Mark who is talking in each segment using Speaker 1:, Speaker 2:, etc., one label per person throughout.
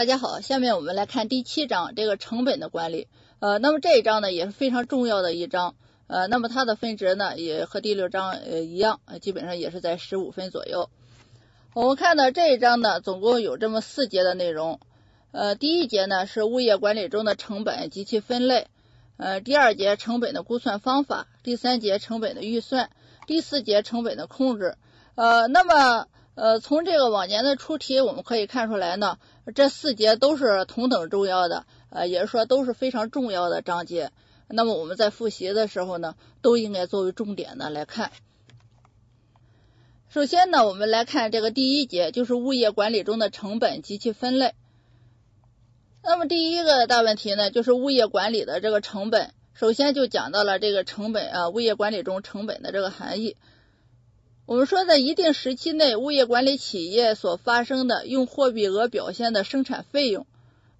Speaker 1: 大家好，下面我们来看第七章这个成本的管理。呃，那么这一章呢也是非常重要的一章。呃，那么它的分值呢也和第六章呃一样，基本上也是在十五分左右。我们看到这一章呢总共有这么四节的内容。呃，第一节呢是物业管理中的成本及其分类。呃，第二节成本的估算方法。第三节成本的预算。第四节成本的控制。呃，那么。呃，从这个往年的出题我们可以看出来呢，这四节都是同等重要的，呃，也是说都是非常重要的章节。那么我们在复习的时候呢，都应该作为重点的来看。首先呢，我们来看这个第一节，就是物业管理中的成本及其分类。那么第一个大问题呢，就是物业管理的这个成本，首先就讲到了这个成本啊，物业管理中成本的这个含义。我们说，在一定时期内，物业管理企业所发生的用货币额表现的生产费用，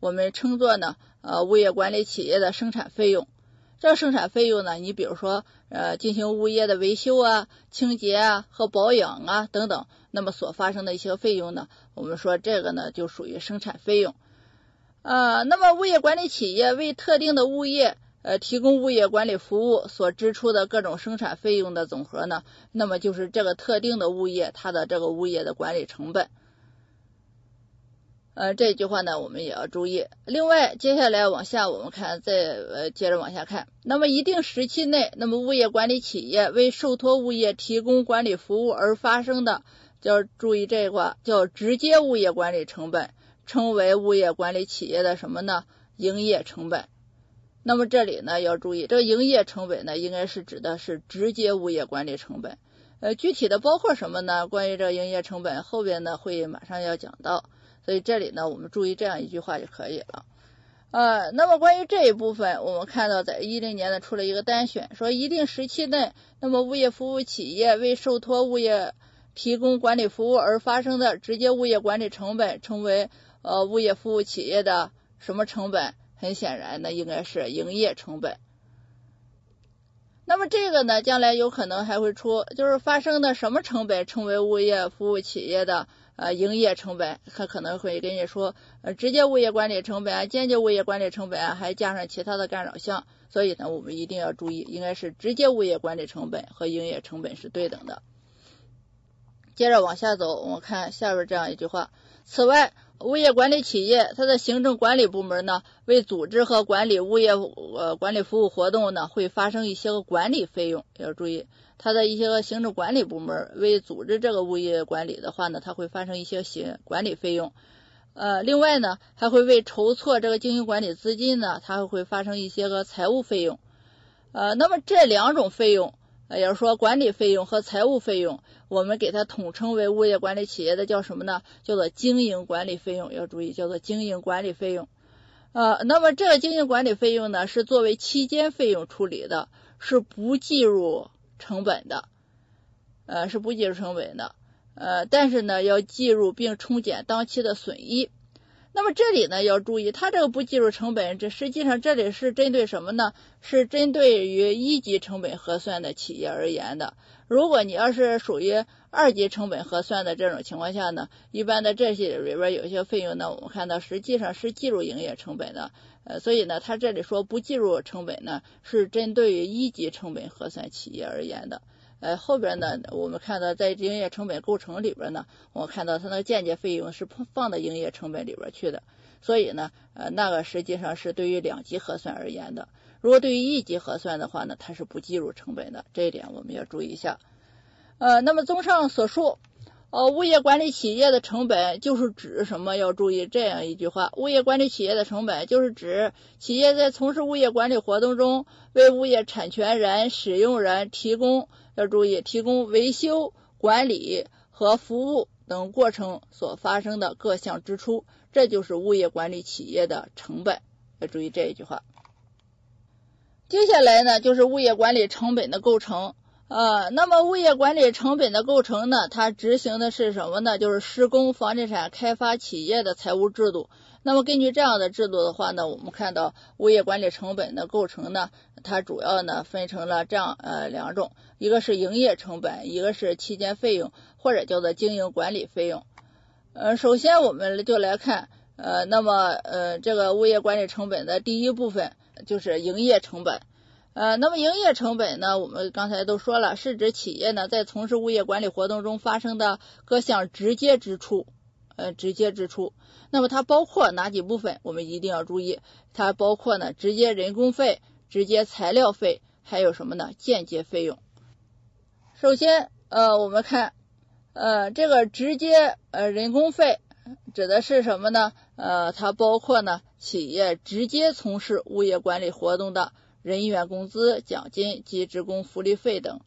Speaker 1: 我们称作呢，呃，物业管理企业的生产费用。这生产费用呢，你比如说，呃，进行物业的维修啊、清洁啊和保养啊等等，那么所发生的一些费用呢，我们说这个呢就属于生产费用。呃，那么物业管理企业为特定的物业。呃，提供物业管理服务所支出的各种生产费用的总和呢，那么就是这个特定的物业它的这个物业的管理成本。呃，这句话呢，我们也要注意。另外，接下来往下我们看，再呃接着往下看。那么一定时期内，那么物业管理企业为受托物业提供管理服务而发生的，叫注意这一块，叫直接物业管理成本，称为物业管理企业的什么呢？营业成本。那么这里呢要注意，这个营业成本呢应该是指的是直接物业管理成本，呃，具体的包括什么呢？关于这个营业成本，后边呢会马上要讲到，所以这里呢我们注意这样一句话就可以了。呃，那么关于这一部分，我们看到在一零年呢出了一个单选，说一定时期内，那么物业服务企业为受托物业提供管理服务而发生的直接物业管理成本，称为呃物业服务企业的什么成本？很显然呢，应该是营业成本。那么这个呢，将来有可能还会出，就是发生的什么成本成为物业服务企业的呃营业成本？它可能会跟你说，呃，直接物业管理成本啊，间接物业管理成本啊，还加上其他的干扰项。所以呢，我们一定要注意，应该是直接物业管理成本和营业成本是对等的。接着往下走，我们看下边这样一句话。此外，物业管理企业，它的行政管理部门呢，为组织和管理物业呃管理服务活动呢，会发生一些个管理费用。要注意，它的一些个行政管理部门为组织这个物业管理的话呢，它会发生一些行管理费用。呃，另外呢，还会为筹措这个经营管理资金呢，它还会发生一些个财务费用。呃，那么这两种费用。也就是说，管理费用和财务费用，我们给它统称为物业管理企业的叫什么呢？叫做经营管理费用。要注意，叫做经营管理费用。呃，那么这个经营管理费用呢，是作为期间费用处理的，是不计入成本的。呃，是不计入成本的。呃，但是呢，要计入并冲减当期的损益。那么这里呢要注意，它这个不计入成本，这实际上这里是针对什么呢？是针对于一级成本核算的企业而言的。如果你要是属于二级成本核算的这种情况下呢，一般的这些里边有些费用呢，我们看到实际上是计入营业成本的。呃，所以呢，它这里说不计入成本呢，是针对于一级成本核算企业而言的。呃，后边呢，我们看到在营业成本构成里边呢，我看到它那个间接费用是放到营业成本里边去的，所以呢，呃，那个实际上是对于两级核算而言的。如果对于一级核算的话呢，它是不计入成本的，这一点我们要注意一下。呃，那么综上所述。呃，物业管理企业的成本就是指什么？要注意这样一句话：物业管理企业的成本就是指企业在从事物业管理活动中，为物业产权人、使用人提供要注意提供维修、管理和服务等过程所发生的各项支出，这就是物业管理企业的成本。要注意这一句话。接下来呢，就是物业管理成本的构成。呃，那么物业管理成本的构成呢？它执行的是什么呢？就是施工房地产开发企业的财务制度。那么根据这样的制度的话呢，我们看到物业管理成本的构成呢，它主要呢分成了这样呃两种，一个是营业成本，一个是期间费用或者叫做经营管理费用。呃，首先我们就来看呃，那么呃，这个物业管理成本的第一部分就是营业成本。呃，那么营业成本呢，我们刚才都说了，是指企业呢在从事物业管理活动中发生的各项直接支出。呃，直接支出。那么它包括哪几部分？我们一定要注意，它包括呢直接人工费、直接材料费，还有什么呢？间接费用。首先，呃，我们看，呃，这个直接呃人工费指的是什么呢？呃，它包括呢企业直接从事物业管理活动的人员工资、奖金及职工福利费等，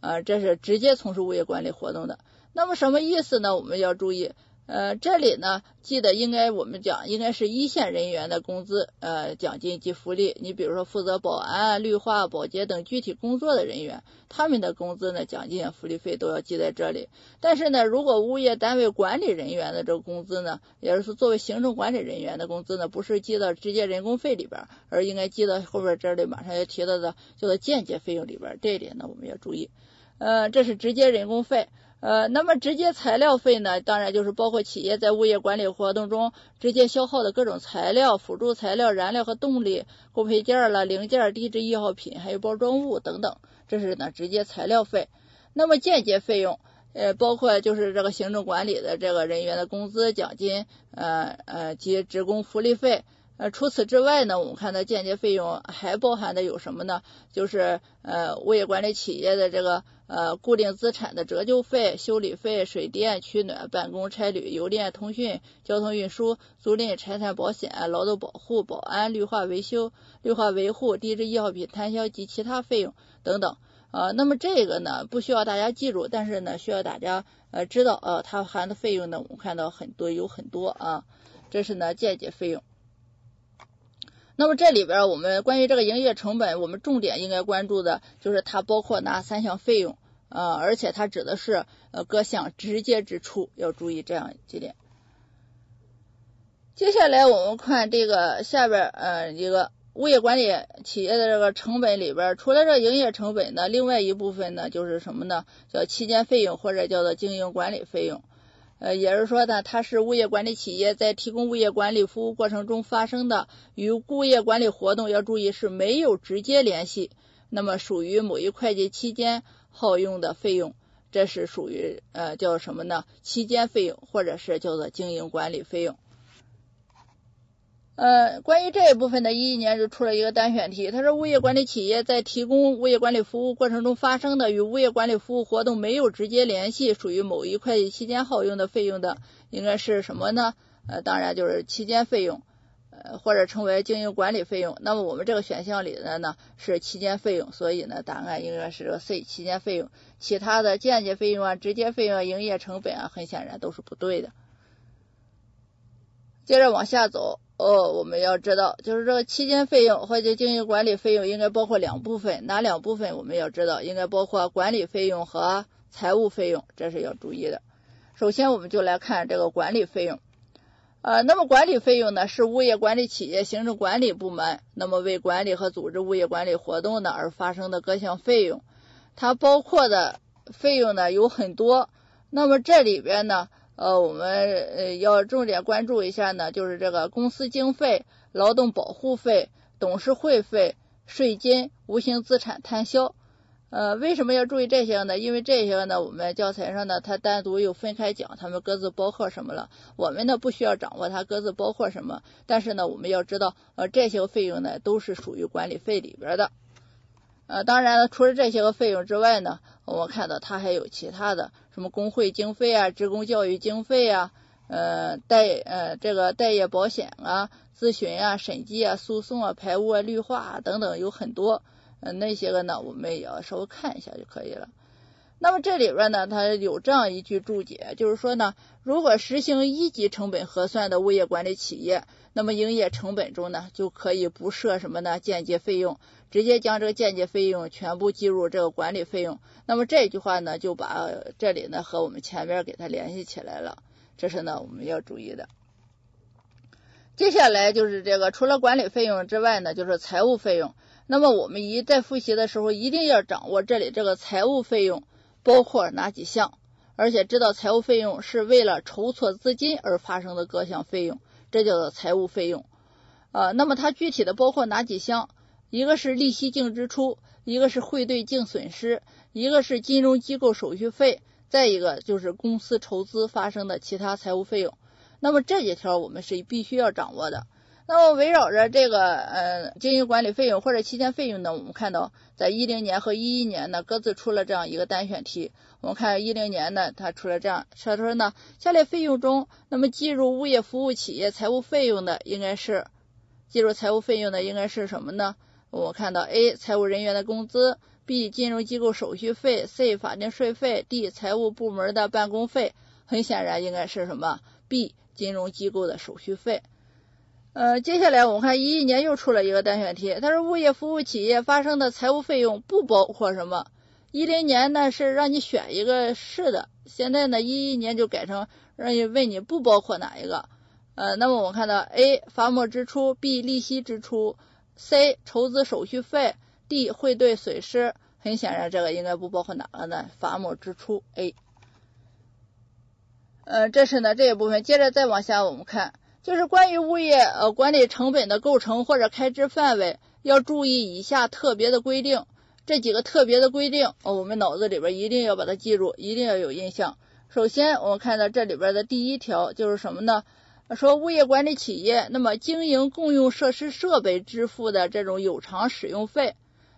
Speaker 1: 呃，这是直接从事物业管理活动的。那么什么意思呢？我们要注意。呃，这里呢，记得应该我们讲，应该是一线人员的工资、呃奖金及福利。你比如说负责保安、绿化、保洁等具体工作的人员，他们的工资呢、奖金、福利费都要记在这里。但是呢，如果物业单位管理人员的这个工资呢，也就是作为行政管理人员的工资呢，不是记到直接人工费里边，而应该记到后边这里马上要提到的叫做间接费用里边。这一点呢，我们要注意。呃，这是直接人工费。呃，那么直接材料费呢？当然就是包括企业在物业管理活动中直接消耗的各种材料、辅助材料、燃料和动力、固配件了、零件、低值易耗品，还有包装物等等，这是呢直接材料费。那么间接费用，呃，包括就是这个行政管理的这个人员的工资、奖金，呃呃及职工福利费。呃，除此之外呢，我们看到间接费用还包含的有什么呢？就是呃，物业管理企业的这个呃固定资产的折旧费、修理费、水电、取暖、办公差旅、邮电、通讯、交通运输、租赁、财产保险、劳动保护、保安、绿化维修、绿化维护、低值易耗品摊销及其他费用等等。呃，那么这个呢，不需要大家记住，但是呢，需要大家呃知道，呃，它含的费用呢，我们看到很多有很多啊，这是呢间接费用。那么这里边我们关于这个营业成本，我们重点应该关注的就是它包括哪三项费用呃，而且它指的是呃各项直接支出，要注意这样几点。接下来我们看这个下边呃一个物业管理企业的这个成本里边，除了这营业成本呢，另外一部分呢就是什么呢？叫期间费用或者叫做经营管理费用。呃，也是说呢，它是物业管理企业在提供物业管理服务过程中发生的与物业管理活动，要注意是没有直接联系，那么属于某一会计期间耗用的费用，这是属于呃叫什么呢？期间费用或者是叫做经营管理费用。呃，关于这一部分呢，一一年就出了一个单选题，它说物业管理企业在提供物业管理服务过程中发生的与物业管理服务活动没有直接联系，属于某一会计期间耗用的费用的，应该是什么呢？呃，当然就是期间费用，呃，或者称为经营管理费用。那么我们这个选项里的呢是期间费用，所以呢答案应该是个 C，期间费用。其他的间接费用啊、直接费用、营业成本啊，很显然都是不对的。接着往下走。哦，我们要知道，就是这个期间费用或者经营管理费用应该包括两部分，哪两部分？我们要知道，应该包括管理费用和财务费用，这是要注意的。首先，我们就来看这个管理费用。呃，那么管理费用呢，是物业管理企业行政管理部门那么为管理和组织物业管理活动呢而发生的各项费用，它包括的费用呢有很多。那么这里边呢？呃，我们呃要重点关注一下呢，就是这个公司经费、劳动保护费、董事会费、税金、无形资产摊销。呃，为什么要注意这些呢？因为这些呢，我们教材上呢，它单独又分开讲，它们各自包括什么了。我们呢不需要掌握它各自包括什么，但是呢，我们要知道，呃，这些费用呢都是属于管理费里边的。呃，当然了，除了这些个费用之外呢，我们看到它还有其他的，什么工会经费啊、职工教育经费啊、呃待呃这个待业保险啊、咨询啊、审计啊、诉讼啊、排污啊、绿化啊等等，有很多，呃那些个呢，我们也要稍微看一下就可以了。那么这里边呢，它有这样一句注解，就是说呢，如果实行一级成本核算的物业管理企业，那么营业成本中呢，就可以不设什么呢间接费用，直接将这个间接费用全部计入这个管理费用。那么这句话呢，就把这里呢和我们前边给它联系起来了，这是呢我们要注意的。接下来就是这个，除了管理费用之外呢，就是财务费用。那么我们一在复习的时候，一定要掌握这里这个财务费用。包括哪几项？而且知道财务费用是为了筹措资金而发生的各项费用，这叫做财务费用。呃，那么它具体的包括哪几项？一个是利息净支出，一个是汇兑净损失，一个是金融机构手续费，再一个就是公司筹资发生的其他财务费用。那么这几条我们是必须要掌握的。那么围绕着这个呃经营管理费用或者期间费用呢，我们看到在一零年和一一年呢各自出了这样一个单选题。我们看一零年呢，它出了这样，他说呢，下列费用中，那么计入物业服务企业财务费用的应该是计入财务费用的应该是什么呢？我看到 A 财务人员的工资，B 金融机构手续费，C 法定税费，D 财务部门的办公费。很显然应该是什么？B 金融机构的手续费。呃，接下来我们看一一年又出了一个单选题，它说物业服务企业发生的财务费用不包括什么？一零年呢是让你选一个是的，现在呢一一年就改成让你问你不包括哪一个？呃，那么我们看到 A 罚没支出，B 利息支出。C 筹资手续费，D 汇兑损失，很显然这个应该不包括哪个呢？罚没支出 A。呃，这是呢这一部分，接着再往下我们看，就是关于物业呃管理成本的构成或者开支范围，要注意以下特别的规定。这几个特别的规定哦，我们脑子里边一定要把它记住，一定要有印象。首先，我们看到这里边的第一条就是什么呢？说物业管理企业，那么经营共用设施设备支付的这种有偿使用费，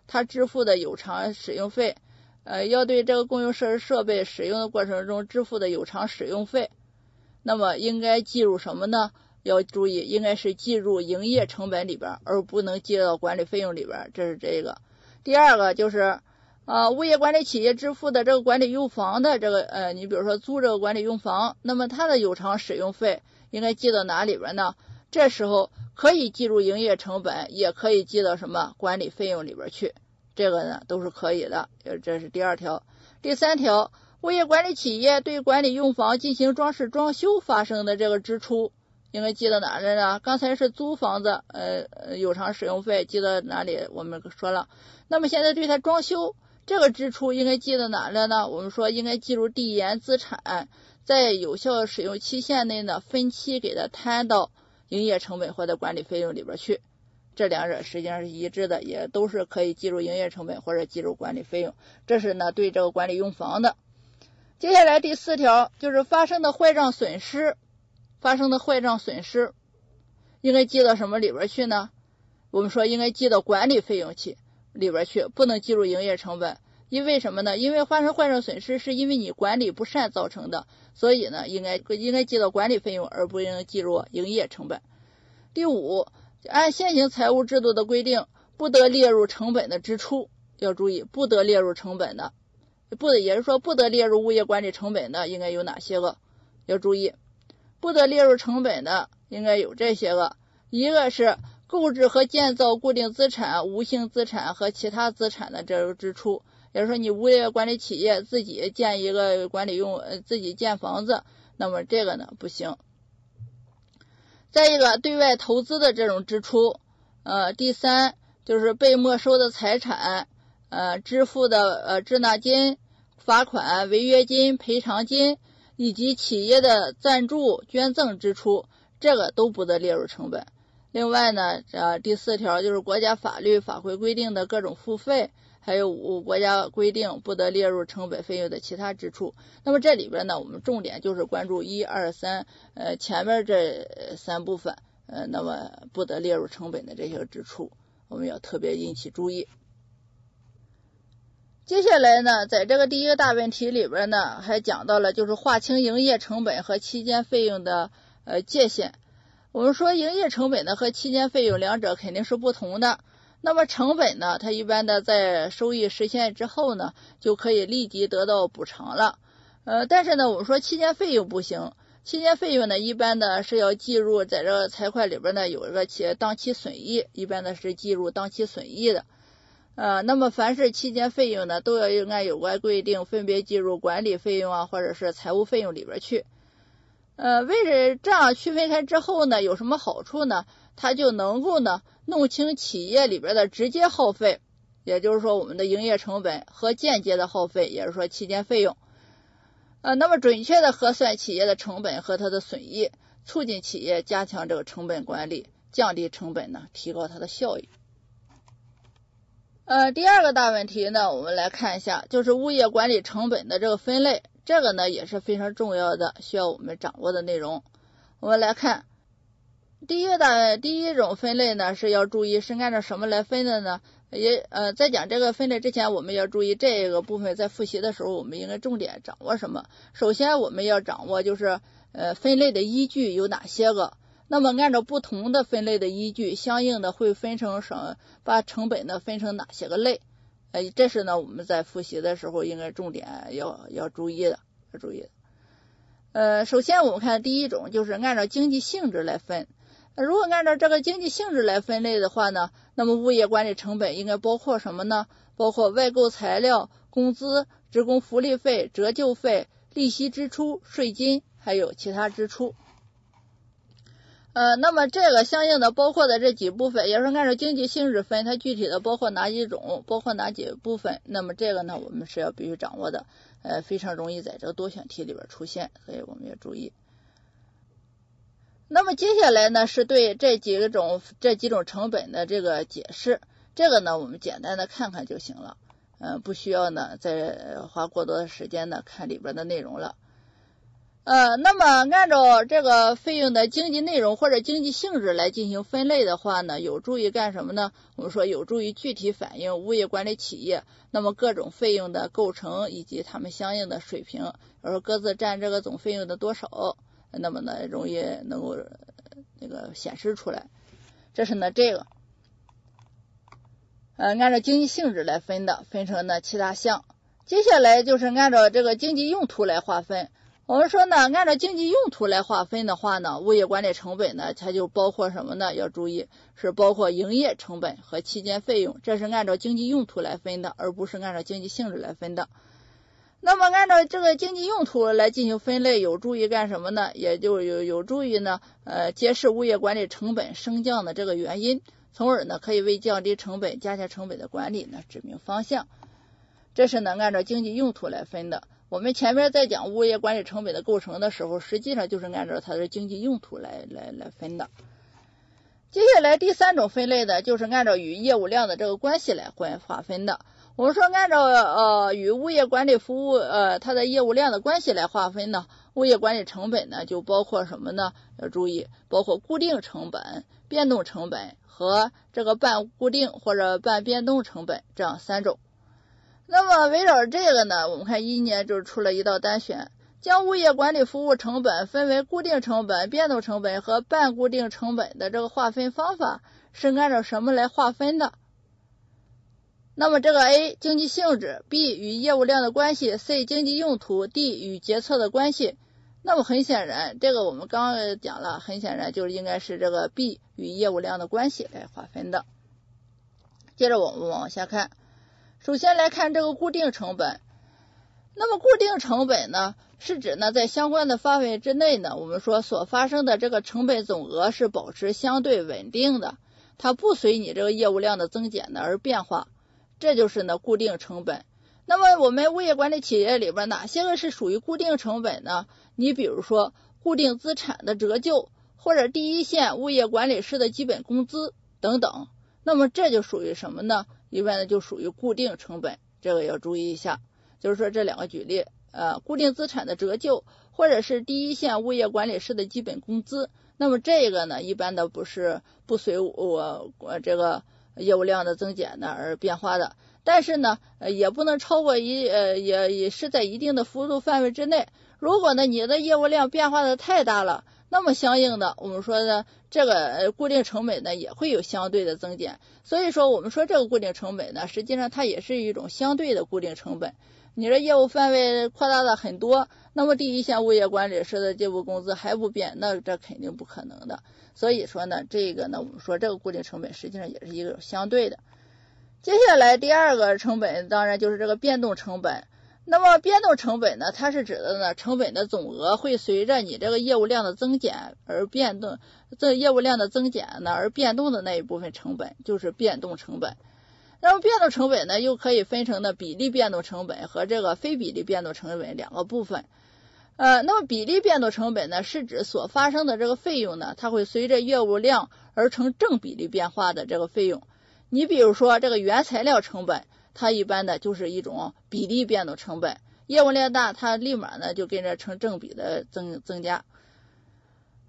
Speaker 1: 他支付的有偿使用费，呃，要对这个共用设施设备使用的过程中支付的有偿使用费，那么应该计入什么呢？要注意，应该是计入营业成本里边，而不能计到管理费用里边。这是这个。第二个就是啊，物业管理企业支付的这个管理用房的这个呃，你比如说租这个管理用房，那么它的有偿使用费。应该记到哪里边呢？这时候可以计入营业成本，也可以记到什么管理费用里边去。这个呢都是可以的。呃这是第二条。第三条，物业管理企业对管理用房进行装饰装修发生的这个支出，应该记到哪里呢？刚才是租房子，呃，有偿使用费记到哪里？我们说了。那么现在对它装修这个支出应该记到哪了呢？我们说应该计入递延资产。在有效使用期限内呢，分期给它摊到营业成本或者管理费用里边去。这两者实际上是一致的，也都是可以计入营业成本或者计入管理费用。这是呢对这个管理用房的。接下来第四条就是发生的坏账损失，发生的坏账损失应该记到什么里边去呢？我们说应该记到管理费用去里边去，不能计入营业成本。因为什么呢？因为发生坏账损失是因为你管理不善造成的，所以呢，应该应该记到管理费用，而不应计入营业成本。第五，按现行财务制度的规定，不得列入成本的支出，要注意，不得列入成本的，不得也是说不得列入物业管理成本的，应该有哪些个？要注意，不得列入成本的应该有这些个，一个是购置和建造固定资产、无形资产和其他资产的这个支出。也就是说，你物业管理企业自己建一个管理用，呃，自己建房子，那么这个呢不行。再一个，对外投资的这种支出，呃，第三就是被没收的财产，呃，支付的呃滞纳金、罚款、违约金、赔偿金，以及企业的赞助、捐赠支出，这个都不得列入成本。另外呢，呃，第四条就是国家法律法规规定的各种付费。还有五国家规定不得列入成本费用的其他支出。那么这里边呢，我们重点就是关注一二三，呃，前面这三部分，呃，那么不得列入成本的这些支出，我们要特别引起注意。接下来呢，在这个第一个大问题里边呢，还讲到了就是划清营业成本和期间费用的呃界限。我们说营业成本呢和期间费用两者肯定是不同的。那么成本呢？它一般的在收益实现之后呢，就可以立即得到补偿了。呃，但是呢，我们说期间费用不行，期间费用呢，一般的是要计入在这个财会里边呢有一个企业当期损益，一般的是计入当期损益的。呃，那么凡是期间费用呢，都要按有关规定分别计入管理费用啊，或者是财务费用里边去。呃，为了这样区分开之后呢，有什么好处呢？它就能够呢弄清企业里边的直接耗费，也就是说我们的营业成本和间接的耗费，也是说期间费用。呃，那么准确的核算企业的成本和它的损益，促进企业加强这个成本管理，降低成本呢，提高它的效益。呃，第二个大问题呢，我们来看一下，就是物业管理成本的这个分类，这个呢也是非常重要的，需要我们掌握的内容。我们来看，第一大第一种分类呢是要注意是按照什么来分的呢？也呃，在讲这个分类之前，我们要注意这个部分在复习的时候，我们应该重点掌握什么？首先我们要掌握就是呃分类的依据有哪些个。那么按照不同的分类的依据，相应的会分成什把成本呢分成哪些个类？呃，这是呢我们在复习的时候应该重点要要注意的，要注意的。呃，首先我们看第一种就是按照经济性质来分。如果按照这个经济性质来分类的话呢，那么物业管理成本应该包括什么呢？包括外购材料、工资、职工福利费、折旧费、利息支出、税金，还有其他支出。呃，那么这个相应的包括的这几部分，也是按照经济性质分，它具体的包括哪几种，包括哪几部分，那么这个呢，我们是要必须掌握的，呃，非常容易在这个多选题里边出现，所以我们要注意。那么接下来呢，是对这几种这几种成本的这个解释，这个呢，我们简单的看看就行了，嗯，不需要呢再花过多的时间呢看里边的内容了。呃，那么按照这个费用的经济内容或者经济性质来进行分类的话呢，有助于干什么呢？我们说有助于具体反映物业管理企业那么各种费用的构成以及它们相应的水平，而说各自占这个总费用的多少，那么呢容易能够那个显示出来。这是呢这个，呃，按照经济性质来分的，分成呢七大项。接下来就是按照这个经济用途来划分。我们说呢，按照经济用途来划分的话呢，物业管理成本呢，它就包括什么呢？要注意是包括营业成本和期间费用，这是按照经济用途来分的，而不是按照经济性质来分的。那么按照这个经济用途来进行分类，有助于干什么呢？也就有有助于呢，呃，揭示物业管理成本升降的这个原因，从而呢，可以为降低成本、加强成本的管理呢指明方向。这是呢，按照经济用途来分的。我们前面在讲物业管理成本的构成的时候，实际上就是按照它的经济用途来来来分的。接下来第三种分类的就是按照与业务量的这个关系来分划分的。我们说按照呃与物业管理服务呃它的业务量的关系来划分呢，物业管理成本呢就包括什么呢？要注意，包括固定成本、变动成本和这个半固定或者半变动成本这样三种。那么围绕这个呢，我们看一年就出了一道单选，将物业管理服务成本分为固定成本、变动成本和半固定成本的这个划分方法是按照什么来划分的？那么这个 A 经济性质，B 与业务量的关系，C 经济用途，D 与决策的关系。那么很显然，这个我们刚刚讲了，很显然就是应该是这个 B 与业务量的关系来划分的。接着我们往下看。首先来看这个固定成本，那么固定成本呢，是指呢在相关的范围之内呢，我们说所发生的这个成本总额是保持相对稳定的，它不随你这个业务量的增减呢而变化，这就是呢固定成本。那么我们物业管理企业里边哪些个是属于固定成本呢？你比如说固定资产的折旧，或者第一线物业管理师的基本工资等等，那么这就属于什么呢？一般呢就属于固定成本，这个要注意一下。就是说这两个举例，呃，固定资产的折旧，或者是第一线物业管理师的基本工资，那么这个呢，一般的不是不随我我这个业务量的增减呢而变化的，但是呢，也不能超过一呃也也是在一定的幅度范围之内。如果呢你的业务量变化的太大了。那么相应的，我们说呢这个固定成本呢，也会有相对的增减。所以说，我们说这个固定成本呢，实际上它也是一种相对的固定成本。你的业务范围扩大了很多，那么第一线物业管理师的基本工资还不变，那这肯定不可能的。所以说呢，这个呢，我们说这个固定成本实际上也是一个相对的。接下来第二个成本，当然就是这个变动成本。那么变动成本呢？它是指的呢，成本的总额会随着你这个业务量的增减而变动，这业务量的增减呢而变动的那一部分成本就是变动成本。那么变动成本呢，又可以分成呢比例变动成本和这个非比例变动成本两个部分。呃，那么比例变动成本呢，是指所发生的这个费用呢，它会随着业务量而成正比例变化的这个费用。你比如说这个原材料成本，它一般的就是一种比例变动成本，业务量大，它立马呢就跟着成正比的增增加。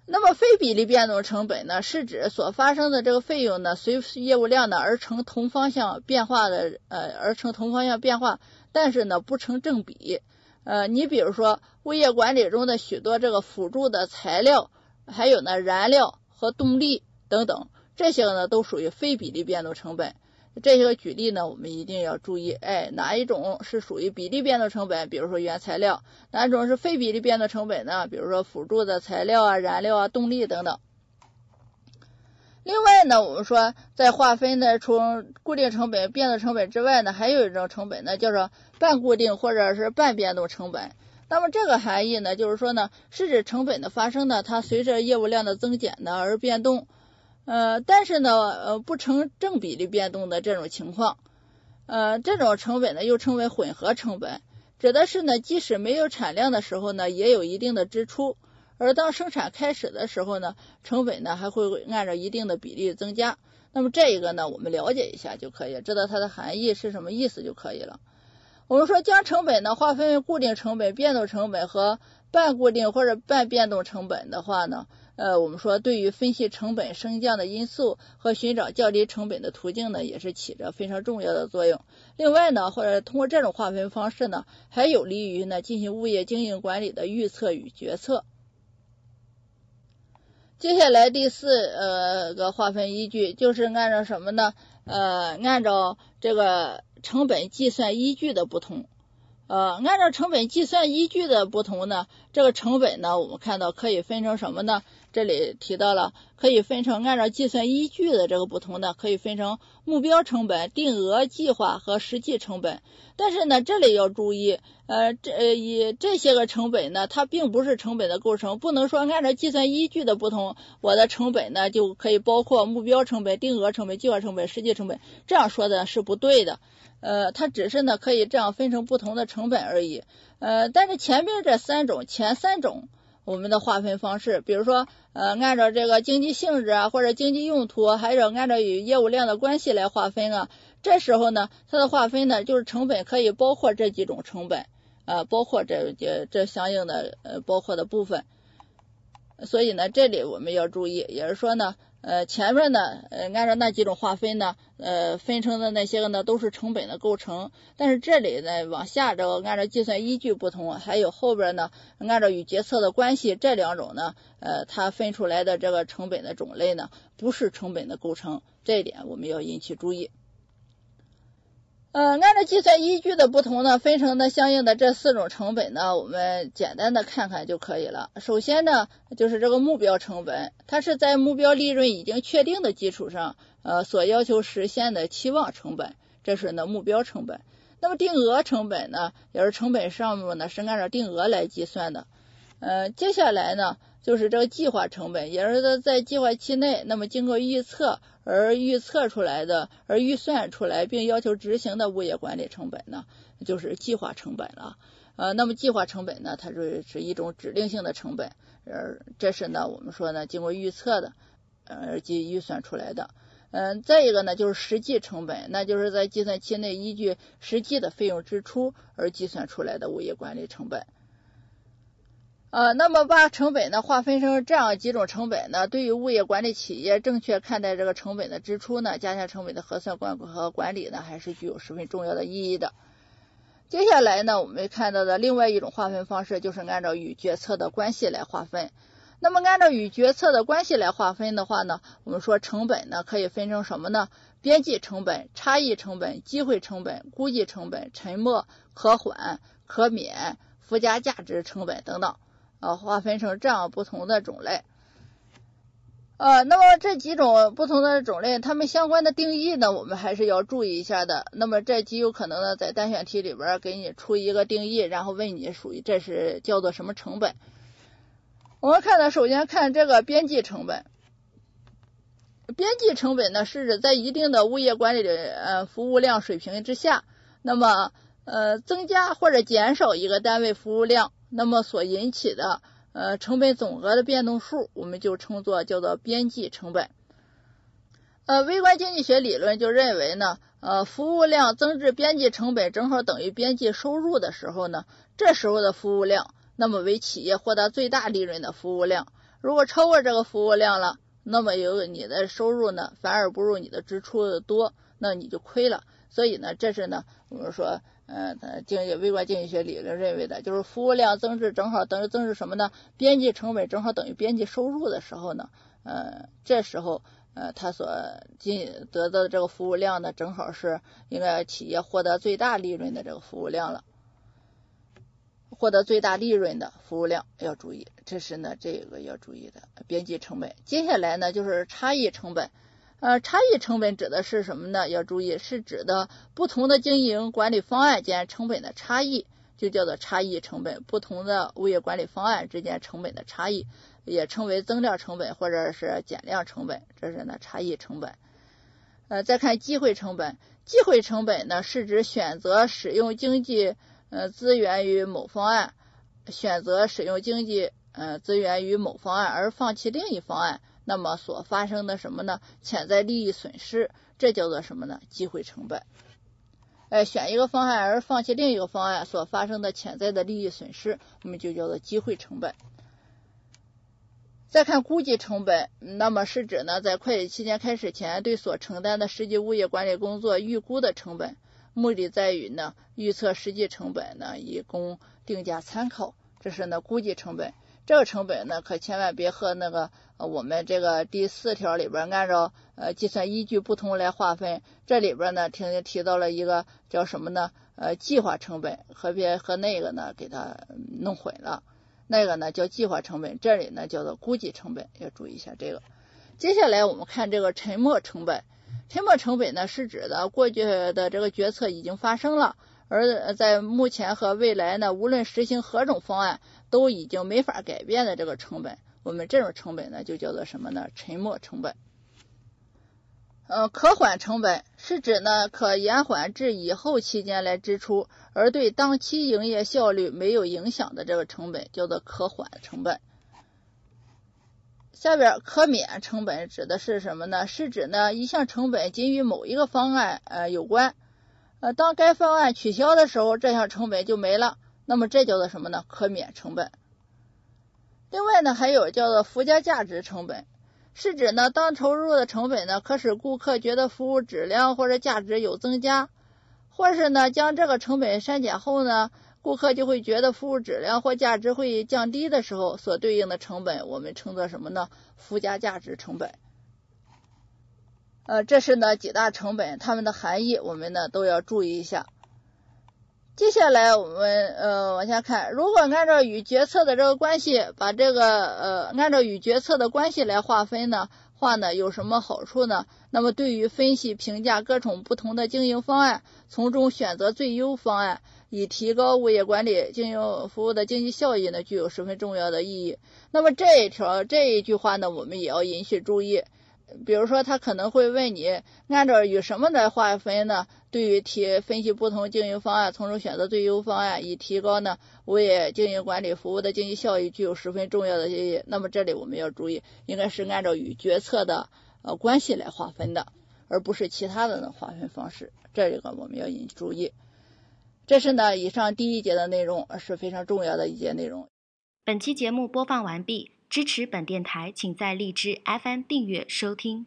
Speaker 1: 那么非比例变动成本呢，是指所发生的这个费用呢，随业务量呢而成同方向变化的，呃，而成同方向变化，但是呢不成正比。呃，你比如说物业管理中的许多这个辅助的材料，还有呢燃料和动力等等，这些呢都属于非比例变动成本。这些个举例呢，我们一定要注意，哎，哪一种是属于比例变动成本？比如说原材料，哪一种是非比例变动成本呢？比如说辅助的材料啊、燃料啊、动力等等。另外呢，我们说在划分的除固定成本、变动成本之外呢，还有一种成本呢，叫做半固定或者是半变动成本。那么这个含义呢，就是说呢，是指成本的发生呢，它随着业务量的增减呢而变动，呃，但是呢，呃，不成正比例变动的这种情况，呃，这种成本呢又称为混合成本，指的是呢，即使没有产量的时候呢，也有一定的支出。而当生产开始的时候呢，成本呢还会按照一定的比例增加。那么这一个呢，我们了解一下就可以，知道它的含义是什么意思就可以了。我们说将成本呢划分为固定成本、变动成本和半固定或者半变动成本的话呢，呃，我们说对于分析成本升降的因素和寻找较低成本的途径呢，也是起着非常重要的作用。另外呢，或者通过这种划分方式呢，还有利于呢进行物业经营管理的预测与决策。接下来第四呃个划分依据就是按照什么呢？呃，按照这个成本计算依据的不同，呃，按照成本计算依据的不同呢，这个成本呢，我们看到可以分成什么呢？这里提到了可以分成按照计算依据的这个不同的，可以分成目标成本、定额计划和实际成本。但是呢，这里要注意，呃，这以这些个成本呢，它并不是成本的构成，不能说按照计算依据的不同，我的成本呢就可以包括目标成本、定额成本、计划成本、实际成本。这样说的是不对的，呃，它只是呢可以这样分成不同的成本而已，呃，但是前面这三种，前三种。我们的划分方式，比如说，呃，按照这个经济性质啊，或者经济用途，还有按照与业务量的关系来划分啊。这时候呢，它的划分呢，就是成本可以包括这几种成本，呃，包括这这这相应的呃包括的部分。所以呢，这里我们要注意，也是说呢，呃，前面呢，呃，按照那几种划分呢，呃，分成的那些个呢，都是成本的构成。但是这里呢，往下这个按照计算依据不同，还有后边呢，按照与决策的关系，这两种呢，呃，它分出来的这个成本的种类呢，不是成本的构成，这一点我们要引起注意。呃，按照计算依据的不同呢，分成的相应的这四种成本呢，我们简单的看看就可以了。首先呢，就是这个目标成本，它是在目标利润已经确定的基础上，呃，所要求实现的期望成本，这是呢目标成本。那么定额成本呢，也是成本项目呢是按照定额来计算的。呃，接下来呢，就是这个计划成本，也是在计划期内，那么经过预测而预测出来的，而预算出来并要求执行的物业管理成本呢，就是计划成本了。呃，那么计划成本呢，它是是一种指令性的成本，呃，这是呢我们说呢经过预测的，呃及预算出来的。嗯，再一个呢就是实际成本，那就是在计算期内依据实际的费用支出而计算出来的物业管理成本。呃，那么把成本呢划分成这样几种成本呢，对于物业管理企业正确看待这个成本的支出呢，加强成本的核算管和管理呢，还是具有十分重要的意义的。接下来呢，我们看到的另外一种划分方式，就是按照与决策的关系来划分。那么按照与决策的关系来划分的话呢，我们说成本呢可以分成什么呢？边际成本、差异成本、机会成本、估计成本、沉没、可缓、可免、附加价值成本等等。啊，划分成这样不同的种类，呃，那么这几种不同的种类，它们相关的定义呢，我们还是要注意一下的。那么这极有可能呢，在单选题里边给你出一个定义，然后问你属于这是叫做什么成本。我们看呢，首先看这个边际成本，边际成本呢是指在一定的物业管理的呃服务量水平之下，那么呃增加或者减少一个单位服务量。那么所引起的呃成本总额的变动数，我们就称作叫做边际成本。呃，微观经济学理论就认为呢，呃，服务量增至边际成本正好等于边际收入的时候呢，这时候的服务量，那么为企业获得最大利润的服务量。如果超过这个服务量了，那么有你的收入呢，反而不如你的支出的多，那你就亏了。所以呢，这是呢，我们说，嗯，经济微观经济学理论认为的，就是服务量增值正好等于增值什么呢？边际成本正好等于边际收入的时候呢，呃，这时候。呃，他所进得到的这个服务量呢，正好是应该企业获得最大利润的这个服务量了。获得最大利润的服务量要注意，这是呢这个要注意的边际成本。接下来呢就是差异成本。呃，差异成本指的是什么呢？要注意，是指的不同的经营管理方案间成本的差异，就叫做差异成本。不同的物业管理方案之间成本的差异。也称为增量成本或者是减量成本，这是呢差异成本。呃，再看机会成本，机会成本呢是指选择使用经济呃资源于某方案，选择使用经济呃资源于某方案而放弃另一方案，那么所发生的什么呢？潜在利益损失，这叫做什么呢？机会成本。哎，选一个方案而放弃另一个方案所发生的潜在的利益损失，我们就叫做机会成本。再看估计成本，那么是指呢，在会计期间开始前对所承担的实际物业管理工作预估的成本，目的在于呢预测实际成本呢，以供定价参考。这是呢估计成本，这个成本呢可千万别和那个呃我们这个第四条里边按照呃计算依据不同来划分。这里边呢听提到了一个叫什么呢？呃计划成本，和别和那个呢给它弄混了。那个呢叫计划成本，这里呢叫做估计成本，要注意一下这个。接下来我们看这个沉没成本，沉没成本呢是指的过去的这个决策已经发生了，而在目前和未来呢，无论实行何种方案，都已经没法改变的这个成本，我们这种成本呢就叫做什么呢？沉没成本。呃，可缓成本是指呢可延缓至以后期间来支出，而对当期营业效率没有影响的这个成本叫做可缓成本。下边可免成本指的是什么呢？是指呢一项成本仅与某一个方案呃有关，呃当该方案取消的时候，这项成本就没了，那么这叫做什么呢？可免成本。另外呢还有叫做附加价值成本。是指呢，当投入的成本呢，可使顾客觉得服务质量或者价值有增加，或是呢，将这个成本删减后呢，顾客就会觉得服务质量或价值会降低的时候，所对应的成本，我们称作什么呢？附加价值成本。呃，这是呢几大成本，它们的含义我们呢都要注意一下。接下来我们呃往下看，如果按照与决策的这个关系，把这个呃按照与决策的关系来划分呢，话呢有什么好处呢？那么对于分析评价各种不同的经营方案，从中选择最优方案，以提高物业管理经营服务的经济效益呢，具有十分重要的意义。那么这一条这一句话呢，我们也要引起注意。比如说，他可能会问你，按照与什么来划分呢？对于提分析不同经营方案，从中选择最优方案，以提高呢物业经营管理服务的经济效益，具有十分重要的意义。那么这里我们要注意，应该是按照与决策的呃关系来划分的，而不是其他的呢划分方式。这里个我们要引注意。这是呢以上第一节的内容是非常重要的一节内容。
Speaker 2: 本期节目播放完毕。支持本电台，请在荔枝 FM 订阅收听。